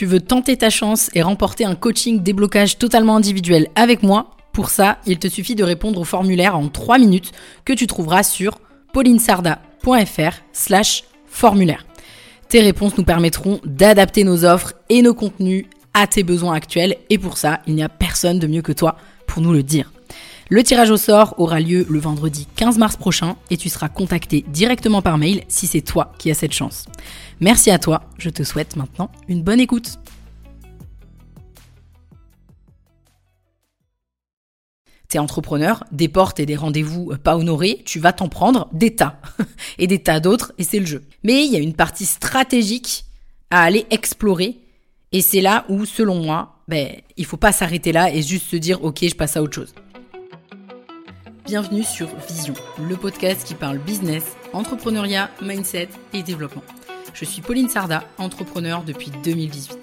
Tu veux tenter ta chance et remporter un coaching déblocage totalement individuel avec moi Pour ça, il te suffit de répondre au formulaire en 3 minutes que tu trouveras sur paulinesarda.fr slash formulaire. Tes réponses nous permettront d'adapter nos offres et nos contenus à tes besoins actuels et pour ça, il n'y a personne de mieux que toi pour nous le dire. Le tirage au sort aura lieu le vendredi 15 mars prochain et tu seras contacté directement par mail si c'est toi qui as cette chance. Merci à toi, je te souhaite maintenant une bonne écoute. T'es entrepreneur, des portes et des rendez-vous pas honorés, tu vas t'en prendre des tas et des tas d'autres et c'est le jeu. Mais il y a une partie stratégique à aller explorer et c'est là où, selon moi, ben, il faut pas s'arrêter là et juste se dire ok, je passe à autre chose. Bienvenue sur Vision, le podcast qui parle business, entrepreneuriat, mindset et développement. Je suis Pauline Sarda, entrepreneur depuis 2018.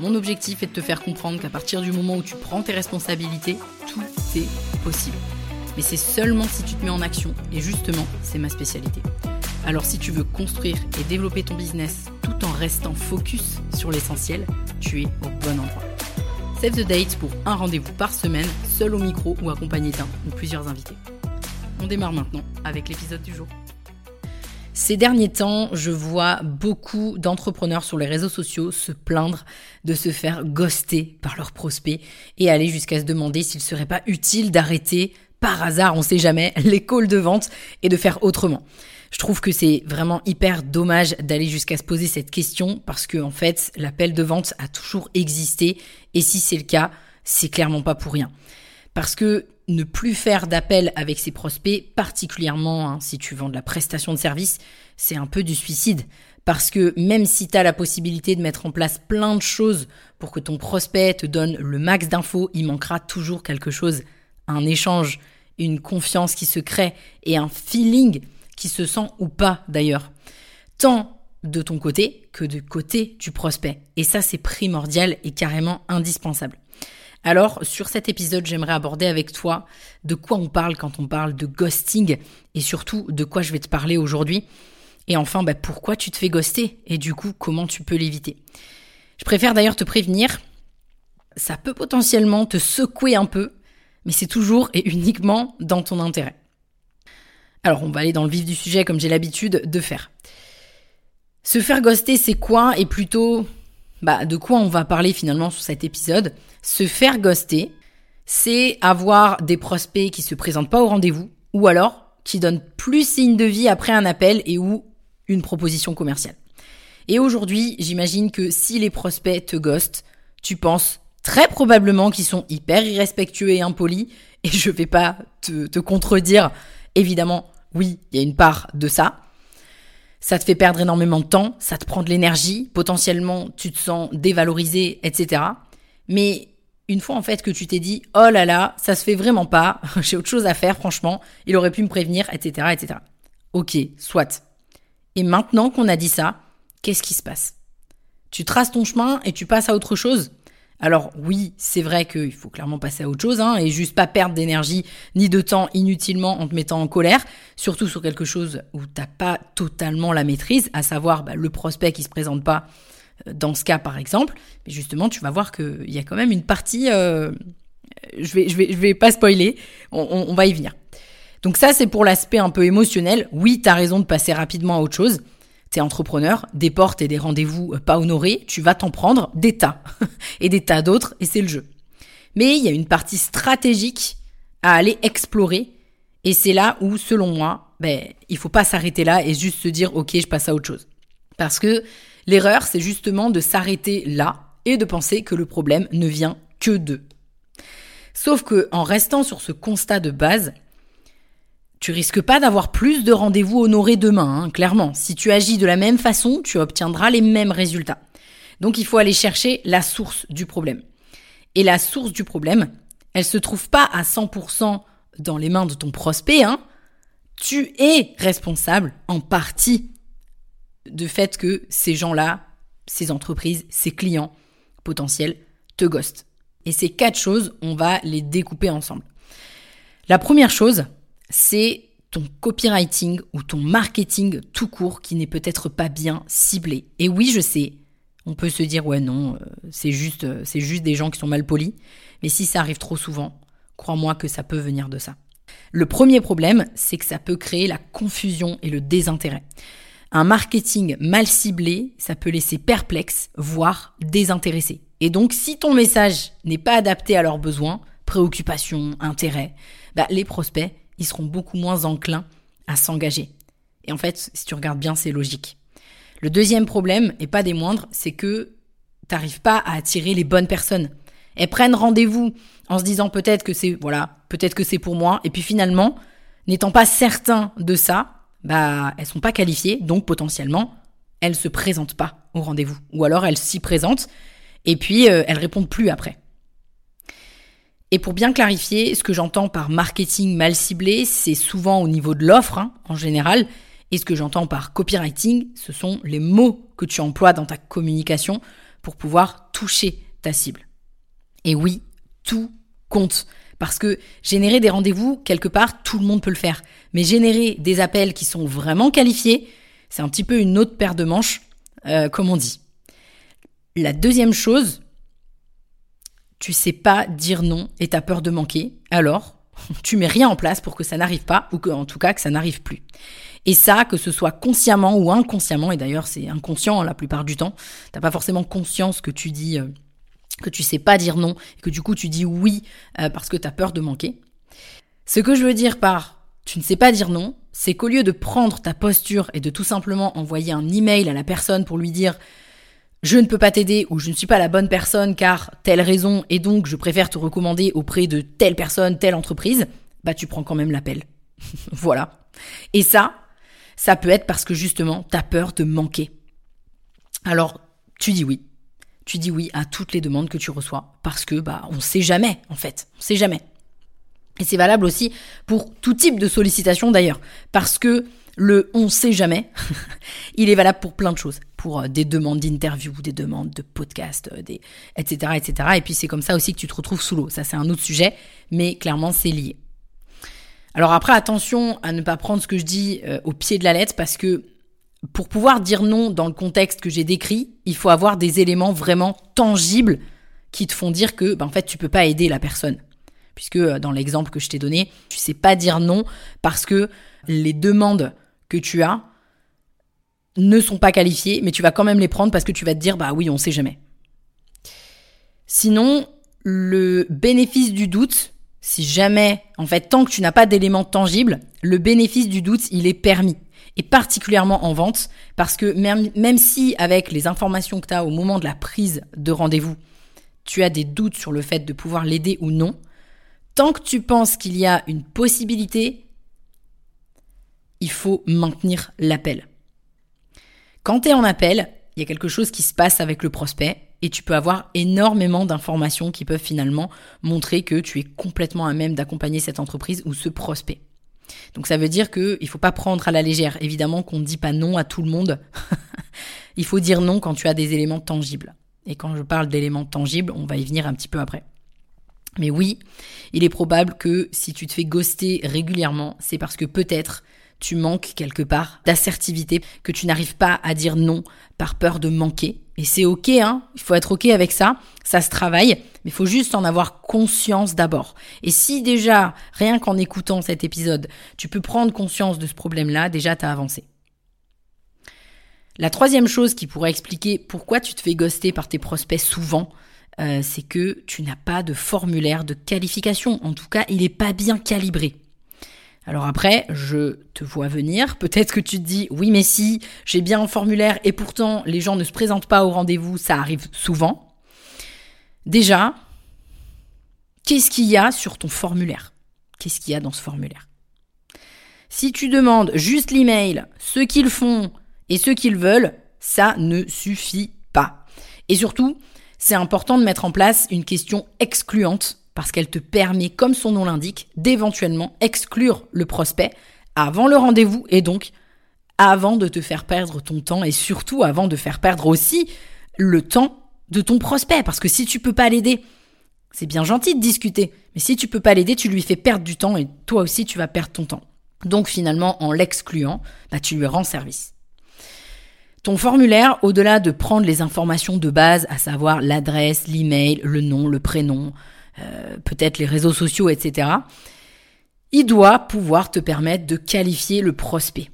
Mon objectif est de te faire comprendre qu'à partir du moment où tu prends tes responsabilités, tout est possible. Mais c'est seulement si tu te mets en action, et justement, c'est ma spécialité. Alors si tu veux construire et développer ton business tout en restant focus sur l'essentiel, tu es au bon endroit. Save the date pour un rendez-vous par semaine, seul au micro ou accompagné d'un ou plusieurs invités. On démarre maintenant avec l'épisode du jour. Ces derniers temps, je vois beaucoup d'entrepreneurs sur les réseaux sociaux se plaindre de se faire ghoster par leurs prospects et aller jusqu'à se demander s'il serait pas utile d'arrêter par hasard, on sait jamais, les calls de vente et de faire autrement. Je trouve que c'est vraiment hyper dommage d'aller jusqu'à se poser cette question parce que en fait, l'appel de vente a toujours existé et si c'est le cas, c'est clairement pas pour rien. Parce que ne plus faire d'appel avec ses prospects, particulièrement hein, si tu vends de la prestation de service, c'est un peu du suicide. Parce que même si tu as la possibilité de mettre en place plein de choses pour que ton prospect te donne le max d'infos, il manquera toujours quelque chose. Un échange, une confiance qui se crée et un feeling se sent ou pas d'ailleurs. Tant de ton côté que de côté du prospect. Et ça, c'est primordial et carrément indispensable. Alors, sur cet épisode, j'aimerais aborder avec toi de quoi on parle quand on parle de ghosting et surtout de quoi je vais te parler aujourd'hui. Et enfin, bah, pourquoi tu te fais ghoster et du coup, comment tu peux l'éviter. Je préfère d'ailleurs te prévenir, ça peut potentiellement te secouer un peu, mais c'est toujours et uniquement dans ton intérêt. Alors, on va aller dans le vif du sujet comme j'ai l'habitude de faire. Se faire ghoster, c'est quoi Et plutôt, bah, de quoi on va parler finalement sur cet épisode? Se faire ghoster, c'est avoir des prospects qui se présentent pas au rendez-vous, ou alors qui donnent plus signe de vie après un appel et ou une proposition commerciale. Et aujourd'hui, j'imagine que si les prospects te ghostent, tu penses très probablement qu'ils sont hyper irrespectueux et impolis, et je vais pas te, te contredire, évidemment, oui, il y a une part de ça. Ça te fait perdre énormément de temps, ça te prend de l'énergie, potentiellement tu te sens dévalorisé, etc. Mais une fois en fait que tu t'es dit oh là là, ça se fait vraiment pas, j'ai autre chose à faire, franchement, il aurait pu me prévenir, etc., etc. Ok, soit. Et maintenant qu'on a dit ça, qu'est-ce qui se passe? Tu traces ton chemin et tu passes à autre chose? Alors oui, c'est vrai qu'il faut clairement passer à autre chose hein, et juste pas perdre d'énergie ni de temps inutilement en te mettant en colère, surtout sur quelque chose où t'as pas totalement la maîtrise, à savoir bah, le prospect qui se présente pas euh, dans ce cas par exemple. Mais justement, tu vas voir qu'il y a quand même une partie, euh, je vais je vais je vais pas spoiler, on, on va y venir. Donc ça c'est pour l'aspect un peu émotionnel. Oui, t'as raison de passer rapidement à autre chose t'es entrepreneur, des portes et des rendez-vous euh, pas honorés, tu vas t'en prendre des tas et des tas d'autres et c'est le jeu. Mais il y a une partie stratégique à aller explorer et c'est là où, selon moi, ben, il faut pas s'arrêter là et juste se dire ok, je passe à autre chose. Parce que l'erreur, c'est justement de s'arrêter là et de penser que le problème ne vient que d'eux. Sauf que en restant sur ce constat de base, tu risques pas d'avoir plus de rendez-vous honorés demain, hein, clairement. Si tu agis de la même façon, tu obtiendras les mêmes résultats. Donc il faut aller chercher la source du problème. Et la source du problème, elle se trouve pas à 100% dans les mains de ton prospect, hein. Tu es responsable en partie du fait que ces gens-là, ces entreprises, ces clients potentiels te ghostent. Et ces quatre choses, on va les découper ensemble. La première chose, c'est ton copywriting ou ton marketing tout court qui n'est peut-être pas bien ciblé. Et oui, je sais, On peut se dire ouais non, euh, c'est juste euh, c'est juste des gens qui sont mal polis, mais si ça arrive trop souvent, crois-moi que ça peut venir de ça. Le premier problème, c'est que ça peut créer la confusion et le désintérêt. Un marketing mal ciblé, ça peut laisser perplexe, voire désintéressé. Et donc, si ton message n'est pas adapté à leurs besoins, préoccupations, intérêts, bah, les prospects, ils seront beaucoup moins enclins à s'engager. Et en fait, si tu regardes bien, c'est logique. Le deuxième problème, et pas des moindres, c'est que t'arrives pas à attirer les bonnes personnes. Elles prennent rendez-vous en se disant peut-être que c'est, voilà, peut-être que c'est pour moi, et puis finalement, n'étant pas certain de ça, bah, elles sont pas qualifiées, donc potentiellement, elles se présentent pas au rendez-vous. Ou alors elles s'y présentent, et puis euh, elles répondent plus après. Et pour bien clarifier, ce que j'entends par marketing mal ciblé, c'est souvent au niveau de l'offre, hein, en général, et ce que j'entends par copywriting, ce sont les mots que tu emploies dans ta communication pour pouvoir toucher ta cible. Et oui, tout compte. Parce que générer des rendez-vous, quelque part, tout le monde peut le faire. Mais générer des appels qui sont vraiment qualifiés, c'est un petit peu une autre paire de manches, euh, comme on dit. La deuxième chose, tu sais pas dire non et tu as peur de manquer, alors tu mets rien en place pour que ça n'arrive pas, ou que, en tout cas que ça n'arrive plus. Et ça, que ce soit consciemment ou inconsciemment, et d'ailleurs c'est inconscient la plupart du temps, t'as pas forcément conscience que tu dis euh, que tu sais pas dire non, et que du coup tu dis oui euh, parce que tu as peur de manquer. Ce que je veux dire par tu ne sais pas dire non, c'est qu'au lieu de prendre ta posture et de tout simplement envoyer un email à la personne pour lui dire je ne peux pas t'aider ou je ne suis pas la bonne personne car telle raison et donc je préfère te recommander auprès de telle personne, telle entreprise, bah tu prends quand même l'appel. voilà. Et ça, ça peut être parce que justement, tu as peur de manquer. Alors, tu dis oui. Tu dis oui à toutes les demandes que tu reçois parce que bah on sait jamais en fait, on sait jamais. Et c'est valable aussi pour tout type de sollicitation d'ailleurs parce que le on sait jamais, il est valable pour plein de choses, pour euh, des demandes d'interview, des demandes de podcast, euh, des etc etc. Et puis c'est comme ça aussi que tu te retrouves sous l'eau. Ça c'est un autre sujet, mais clairement c'est lié. Alors après, attention à ne pas prendre ce que je dis euh, au pied de la lettre parce que pour pouvoir dire non dans le contexte que j'ai décrit, il faut avoir des éléments vraiment tangibles qui te font dire que, ben, en fait, tu peux pas aider la personne. Puisque euh, dans l'exemple que je t'ai donné, tu sais pas dire non parce que les demandes que tu as ne sont pas qualifiées, mais tu vas quand même les prendre parce que tu vas te dire, bah oui, on sait jamais. Sinon, le bénéfice du doute, si jamais, en fait, tant que tu n'as pas d'éléments tangibles, le bénéfice du doute, il est permis. Et particulièrement en vente, parce que même, même si avec les informations que tu as au moment de la prise de rendez-vous, tu as des doutes sur le fait de pouvoir l'aider ou non, tant que tu penses qu'il y a une possibilité, il faut maintenir l'appel. Quand tu es en appel, il y a quelque chose qui se passe avec le prospect et tu peux avoir énormément d'informations qui peuvent finalement montrer que tu es complètement à même d'accompagner cette entreprise ou ce prospect. Donc ça veut dire qu'il ne faut pas prendre à la légère. Évidemment qu'on ne dit pas non à tout le monde. il faut dire non quand tu as des éléments tangibles. Et quand je parle d'éléments tangibles, on va y venir un petit peu après. Mais oui, il est probable que si tu te fais ghoster régulièrement, c'est parce que peut-être tu manques quelque part d'assertivité, que tu n'arrives pas à dire non par peur de manquer. Et c'est ok, hein, il faut être ok avec ça, ça se travaille, mais il faut juste en avoir conscience d'abord. Et si déjà, rien qu'en écoutant cet épisode, tu peux prendre conscience de ce problème-là, déjà tu as avancé. La troisième chose qui pourrait expliquer pourquoi tu te fais ghoster par tes prospects souvent, euh, c'est que tu n'as pas de formulaire de qualification. En tout cas, il n'est pas bien calibré. Alors après, je te vois venir, peut-être que tu te dis oui mais si, j'ai bien un formulaire et pourtant les gens ne se présentent pas au rendez-vous, ça arrive souvent. Déjà, qu'est-ce qu'il y a sur ton formulaire? Qu'est-ce qu'il y a dans ce formulaire? Si tu demandes juste l'email, ce qu'ils font et ce qu'ils veulent, ça ne suffit pas. Et surtout, c'est important de mettre en place une question excluante parce qu'elle te permet, comme son nom l'indique, d'éventuellement exclure le prospect avant le rendez-vous et donc avant de te faire perdre ton temps et surtout avant de faire perdre aussi le temps de ton prospect. Parce que si tu peux pas l'aider, c'est bien gentil de discuter, mais si tu peux pas l'aider, tu lui fais perdre du temps et toi aussi tu vas perdre ton temps. Donc finalement, en l'excluant, bah, tu lui rends service. Ton formulaire, au-delà de prendre les informations de base, à savoir l'adresse, l'email, le nom, le prénom, euh, peut-être les réseaux sociaux, etc., il doit pouvoir te permettre de qualifier le prospect.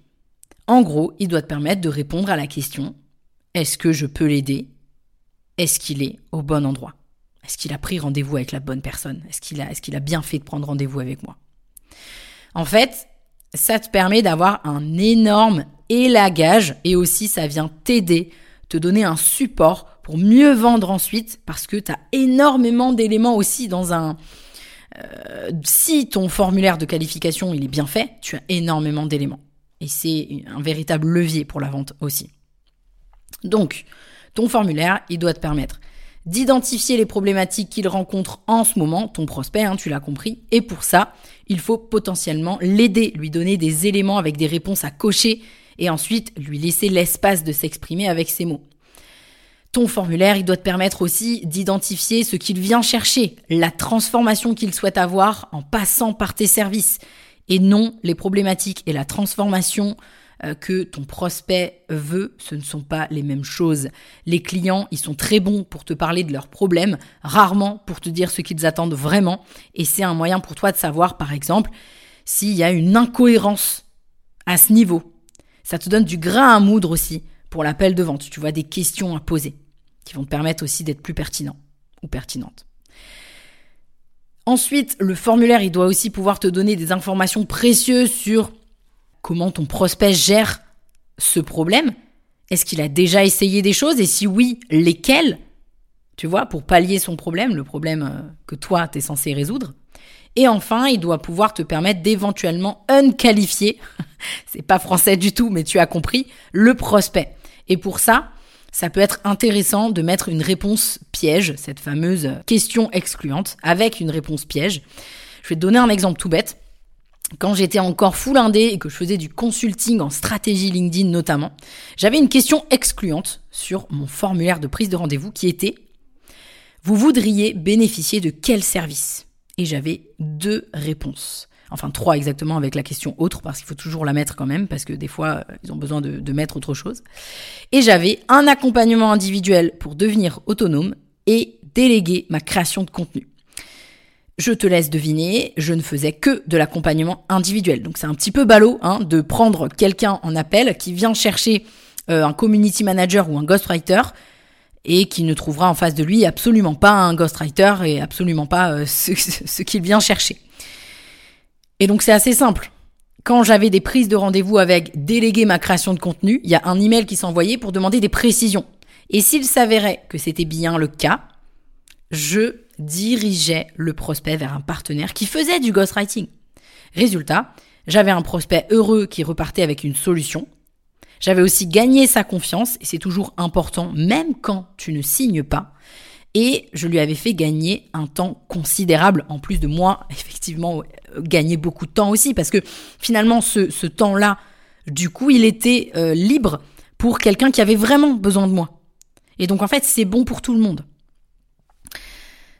En gros, il doit te permettre de répondre à la question est-ce que je peux l'aider? Est-ce qu'il est au bon endroit? Est-ce qu'il a pris rendez-vous avec la bonne personne? Est-ce qu'il a, est qu'il a bien fait de prendre rendez-vous avec moi? En fait, ça te permet d'avoir un énorme élagage et aussi ça vient t'aider, te donner un support pour mieux vendre ensuite parce que tu as énormément d'éléments aussi dans un... Euh, si ton formulaire de qualification il est bien fait, tu as énormément d'éléments. Et c'est un véritable levier pour la vente aussi. Donc, ton formulaire, il doit te permettre d'identifier les problématiques qu'il rencontre en ce moment, ton prospect, hein, tu l'as compris. Et pour ça, il faut potentiellement l'aider, lui donner des éléments avec des réponses à cocher et ensuite lui laisser l'espace de s'exprimer avec ses mots. Ton formulaire, il doit te permettre aussi d'identifier ce qu'il vient chercher, la transformation qu'il souhaite avoir en passant par tes services, et non les problématiques et la transformation euh, que ton prospect veut, ce ne sont pas les mêmes choses. Les clients, ils sont très bons pour te parler de leurs problèmes, rarement pour te dire ce qu'ils attendent vraiment. Et c'est un moyen pour toi de savoir, par exemple, s'il y a une incohérence à ce niveau. Ça te donne du grain à moudre aussi pour l'appel de vente. Tu vois des questions à poser qui vont te permettre aussi d'être plus pertinent ou pertinente. Ensuite, le formulaire, il doit aussi pouvoir te donner des informations précieuses sur comment ton prospect gère ce problème. Est-ce qu'il a déjà essayé des choses? Et si oui, lesquelles? Tu vois, pour pallier son problème, le problème euh, que toi, tu es censé résoudre. Et enfin, il doit pouvoir te permettre d'éventuellement unqualifier, c'est pas français du tout, mais tu as compris, le prospect. Et pour ça, ça peut être intéressant de mettre une réponse piège, cette fameuse question excluante, avec une réponse piège. Je vais te donner un exemple tout bête quand j'étais encore full indé et que je faisais du consulting en stratégie LinkedIn notamment, j'avais une question excluante sur mon formulaire de prise de rendez-vous qui était Vous voudriez bénéficier de quel service? Et j'avais deux réponses. Enfin, trois exactement avec la question autre, parce qu'il faut toujours la mettre quand même, parce que des fois, euh, ils ont besoin de, mettre autre chose. Et j'avais un accompagnement individuel pour devenir autonome et déléguer ma création de contenu. Je te laisse deviner, je ne faisais que de l'accompagnement individuel. Donc c'est un petit peu ballot hein, de prendre quelqu'un en appel qui vient chercher euh, un community manager ou un ghostwriter et qui ne trouvera en face de lui absolument pas un ghostwriter et absolument pas euh, ce, ce qu'il vient chercher. Et donc c'est assez simple. Quand j'avais des prises de rendez-vous avec déléguer ma création de contenu, il y a un email qui s'envoyait pour demander des précisions. Et s'il s'avérait que c'était bien le cas, je dirigeais le prospect vers un partenaire qui faisait du ghostwriting. Résultat, j'avais un prospect heureux qui repartait avec une solution. J'avais aussi gagné sa confiance, et c'est toujours important, même quand tu ne signes pas. Et je lui avais fait gagner un temps considérable, en plus de moi, effectivement, gagner beaucoup de temps aussi, parce que finalement, ce, temps-là, du coup, il était euh, libre pour quelqu'un qui avait vraiment besoin de moi. Et donc, en fait, c'est bon pour tout le monde.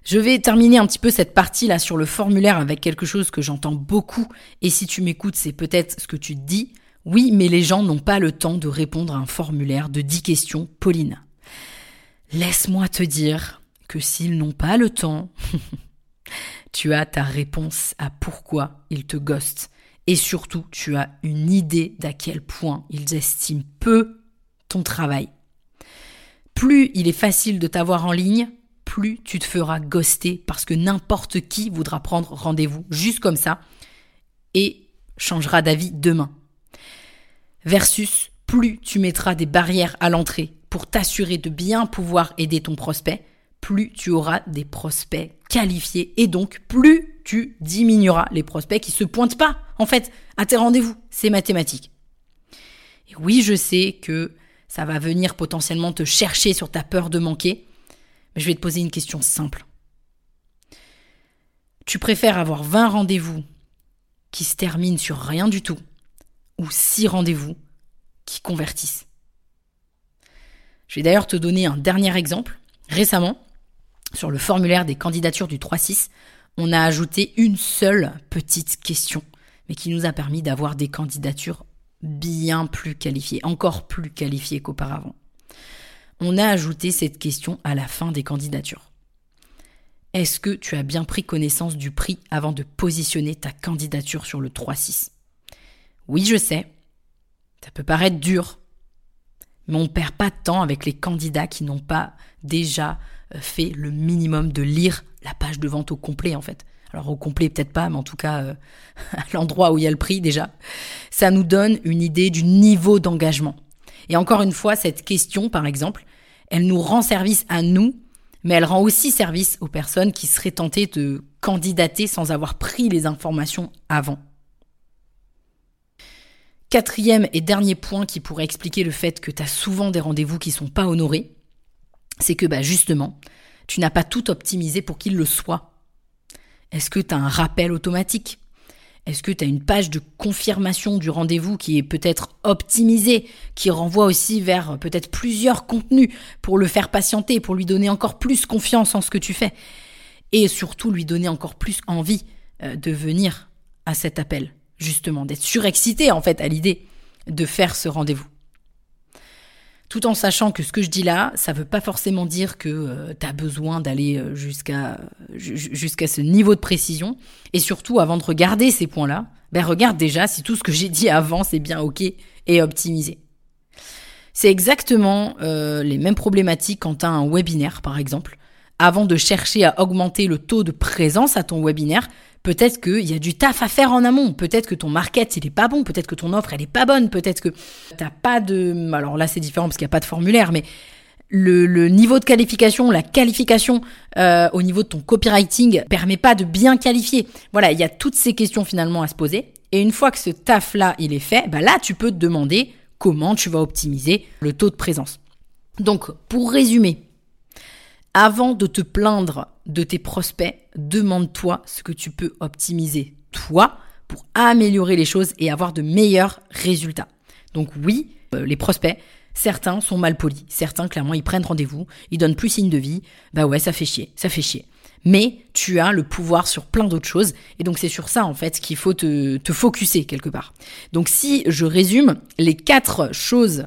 Je vais terminer un petit peu cette partie-là sur le formulaire avec quelque chose que j'entends beaucoup, et si tu m'écoutes, c'est peut-être ce que tu dis. Oui, mais les gens n'ont pas le temps de répondre à un formulaire de 10 questions, Pauline. Laisse-moi te dire que s'ils n'ont pas le temps, tu as ta réponse à pourquoi ils te ghostent. Et surtout, tu as une idée d'à quel point ils estiment peu ton travail. Plus il est facile de t'avoir en ligne, plus tu te feras ghoster parce que n'importe qui voudra prendre rendez-vous juste comme ça et changera d'avis demain. Versus plus tu mettras des barrières à l'entrée pour t'assurer de bien pouvoir aider ton prospect, plus tu auras des prospects qualifiés et donc plus tu diminueras les prospects qui se pointent pas en fait à tes rendez-vous. C'est mathématique. Et oui, je sais que ça va venir potentiellement te chercher sur ta peur de manquer, je vais te poser une question simple. Tu préfères avoir 20 rendez-vous qui se terminent sur rien du tout ou 6 rendez-vous qui convertissent Je vais d'ailleurs te donner un dernier exemple. Récemment, sur le formulaire des candidatures du 3-6, on a ajouté une seule petite question, mais qui nous a permis d'avoir des candidatures bien plus qualifiés, encore plus qualifiés qu'auparavant. On a ajouté cette question à la fin des candidatures. Est-ce que tu as bien pris connaissance du prix avant de positionner ta candidature sur le 3-6 Oui, je sais. Ça peut paraître dur. Mais on ne perd pas de temps avec les candidats qui n'ont pas déjà euh, fait le minimum de lire la page de vente au complet en fait. Alors au complet peut-être pas, mais en tout cas euh, à l'endroit où il y a le prix déjà. Ça nous donne une idée du niveau d'engagement. Et encore une fois, cette question par exemple, elle nous rend service à nous, mais elle rend aussi service aux personnes qui seraient tentées de candidater sans avoir pris les informations avant. Quatrième et dernier point qui pourrait expliquer le fait que tu as souvent des rendez-vous qui sont pas honorés, c'est que bah justement, tu n'as pas tout optimisé pour qu'il le soit. Est-ce que tu as un rappel automatique? Est-ce que tu as une page de confirmation du rendez-vous qui est peut-être optimisée, qui renvoie aussi vers peut-être plusieurs contenus pour le faire patienter, pour lui donner encore plus confiance en ce que tu fais et surtout lui donner encore plus envie euh, de venir à cet appel, justement, d'être surexcité en fait à l'idée de faire ce rendez-vous tout en sachant que ce que je dis là, ça veut pas forcément dire que euh, tu as besoin d'aller euh, jusqu'à jusqu'à ce niveau de précision. Et surtout, avant de regarder ces points-là, ben regarde déjà si tout ce que j'ai dit avant c'est bien ok et optimisé. C'est exactement euh, les mêmes problématiques quand tu as un webinaire, par exemple. Avant de chercher à augmenter le taux de présence à ton webinaire, Peut-être qu'il y a du taf à faire en amont. Peut-être que ton market, il est pas bon. Peut-être que ton offre, elle est pas bonne. Peut-être que t'as pas de, alors là, c'est différent parce qu'il n'y a pas de formulaire, mais le, niveau de qualification, la qualification euh, au niveau de ton copywriting permet pas de bien qualifier. Voilà, il y a toutes ces questions finalement à se poser. Et une fois que ce taf-là, il est fait, bah là, tu peux te demander comment tu vas optimiser le taux de présence. Donc, pour résumer, avant de te plaindre de tes prospects, demande-toi ce que tu peux optimiser toi pour améliorer les choses et avoir de meilleurs résultats. Donc oui, euh, les prospects, certains sont mal polis, certains clairement ils prennent rendez-vous, ils donnent plus signe de vie, bah ouais ça fait chier, ça fait chier. Mais tu as le pouvoir sur plein d'autres choses et donc c'est sur ça en fait qu'il faut te, te focuser quelque part. Donc si je résume les quatre choses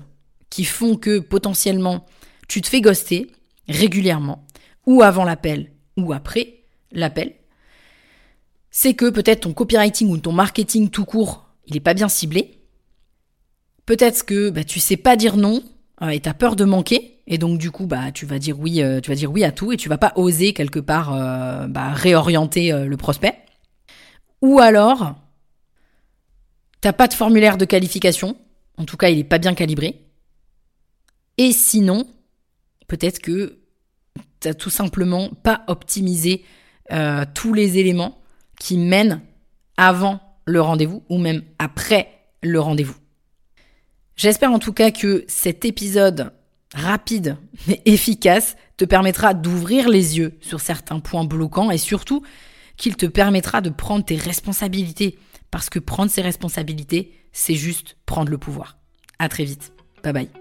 qui font que potentiellement tu te fais ghoster régulièrement ou avant l'appel ou après l'appel, c'est que peut-être ton copywriting ou ton marketing tout court, il n'est pas bien ciblé. Peut-être que bah, tu sais pas dire non euh, et tu as peur de manquer et donc du coup bah tu vas dire oui euh, tu vas dire oui à tout et tu vas pas oser quelque part euh, bah, réorienter le prospect. Ou alors t'as pas de formulaire de qualification, en tout cas il est pas bien calibré. Et sinon, peut-être que t'as tout simplement pas optimisé euh, tous les éléments qui mènent avant le rendez-vous ou même après le rendez-vous. J'espère en tout cas que cet épisode rapide mais efficace te permettra d'ouvrir les yeux sur certains points bloquants et surtout qu'il te permettra de prendre tes responsabilités parce que prendre ses responsabilités, c'est juste prendre le pouvoir. À très vite. Bye bye.